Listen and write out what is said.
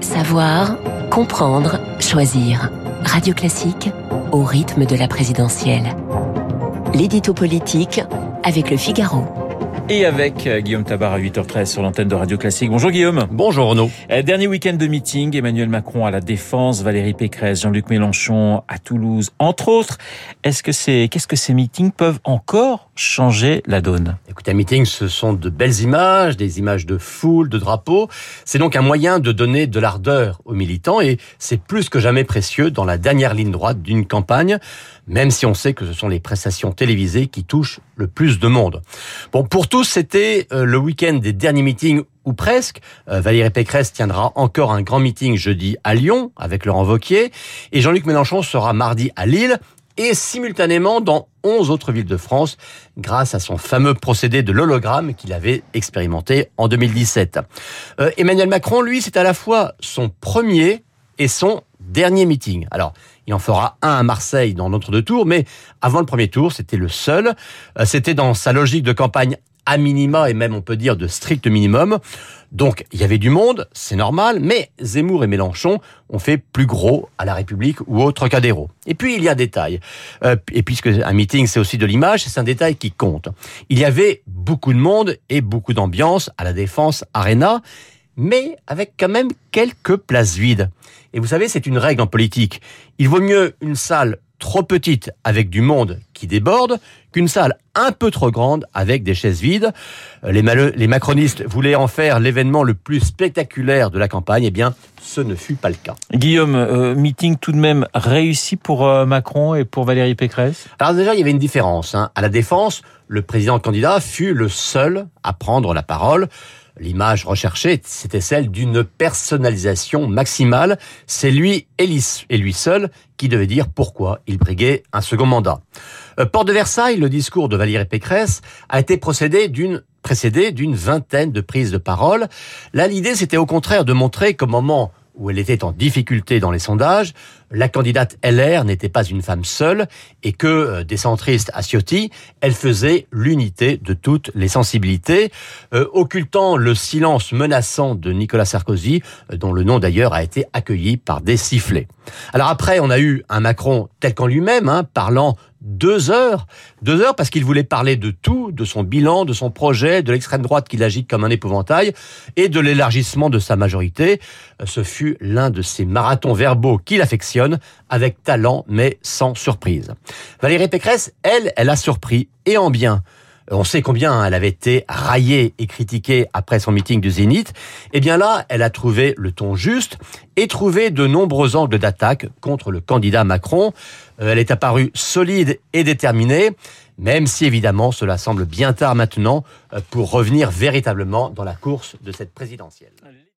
Savoir, comprendre, choisir. Radio Classique au rythme de la présidentielle. L'édito politique avec le Figaro. Et avec euh, Guillaume Tabar à 8h13 sur l'antenne de Radio Classique. Bonjour Guillaume. Bonjour Renaud. Euh, Dernier week-end de meeting, Emmanuel Macron à la Défense, Valérie Pécresse, Jean-Luc Mélenchon à Toulouse, entre autres. Est-ce que c'est, qu'est-ce que ces meetings peuvent encore changer la donne? Écoutez, un meeting, ce sont de belles images, des images de foule, de drapeaux. C'est donc un moyen de donner de l'ardeur aux militants et c'est plus que jamais précieux dans la dernière ligne droite d'une campagne, même si on sait que ce sont les prestations télévisées qui touchent le plus de monde. Bon, pour c'était euh, le week-end des derniers meetings ou presque. Euh, Valérie Pécresse tiendra encore un grand meeting jeudi à Lyon avec Laurent Vauquier et Jean-Luc Mélenchon sera mardi à Lille et simultanément dans 11 autres villes de France grâce à son fameux procédé de l'hologramme qu'il avait expérimenté en 2017. Euh, Emmanuel Macron, lui, c'est à la fois son premier et son dernier meeting. Alors, il en fera un à Marseille dans notre deux tours, mais avant le premier tour, c'était le seul. C'était dans sa logique de campagne à minima et même on peut dire de strict minimum. Donc il y avait du monde, c'est normal, mais Zemmour et Mélenchon ont fait plus gros à la République ou au Trocadéro. Et puis il y a un détail, euh, et puisque un meeting c'est aussi de l'image, c'est un détail qui compte. Il y avait beaucoup de monde et beaucoup d'ambiance à la Défense Arena, mais avec quand même quelques places vides. Et vous savez, c'est une règle en politique. Il vaut mieux une salle trop petite avec du monde qui déborde qu'une salle un peu trop grande avec des chaises vides. Les, les macronistes voulaient en faire l'événement le plus spectaculaire de la campagne. Eh bien, ce ne fut pas le cas. Guillaume, euh, meeting tout de même réussi pour euh, Macron et pour Valérie Pécresse? Alors déjà, il y avait une différence. Hein. À la Défense, le président candidat fut le seul à prendre la parole. L'image recherchée, c'était celle d'une personnalisation maximale. C'est lui et lui seul qui devait dire pourquoi il briguait un second mandat. Euh, Port de Versailles, le discours de Valérie Pécresse a été procédé d'une précédé d'une vingtaine de prises de parole. Là, l'idée, c'était au contraire de montrer qu'au moment où elle était en difficulté dans les sondages, la candidate LR n'était pas une femme seule et que euh, des centristes à Ciotti, elle faisait l'unité de toutes les sensibilités, euh, occultant le silence menaçant de Nicolas Sarkozy, euh, dont le nom d'ailleurs a été accueilli par des sifflets. Alors après, on a eu un Macron tel qu'en lui-même, hein, parlant deux heures, deux heures parce qu'il voulait parler de tout, de son bilan, de son projet, de l'extrême droite qu'il agite comme un épouvantail et de l'élargissement de sa majorité. Ce fut l'un de ces marathons verbaux qu'il affectionne avec talent mais sans surprise. Valérie Pécresse, elle, elle a surpris et en bien. On sait combien elle avait été raillée et critiquée après son meeting du Zénith. Eh bien là, elle a trouvé le ton juste et trouvé de nombreux angles d'attaque contre le candidat Macron. Euh, elle est apparue solide et déterminée, même si évidemment cela semble bien tard maintenant euh, pour revenir véritablement dans la course de cette présidentielle.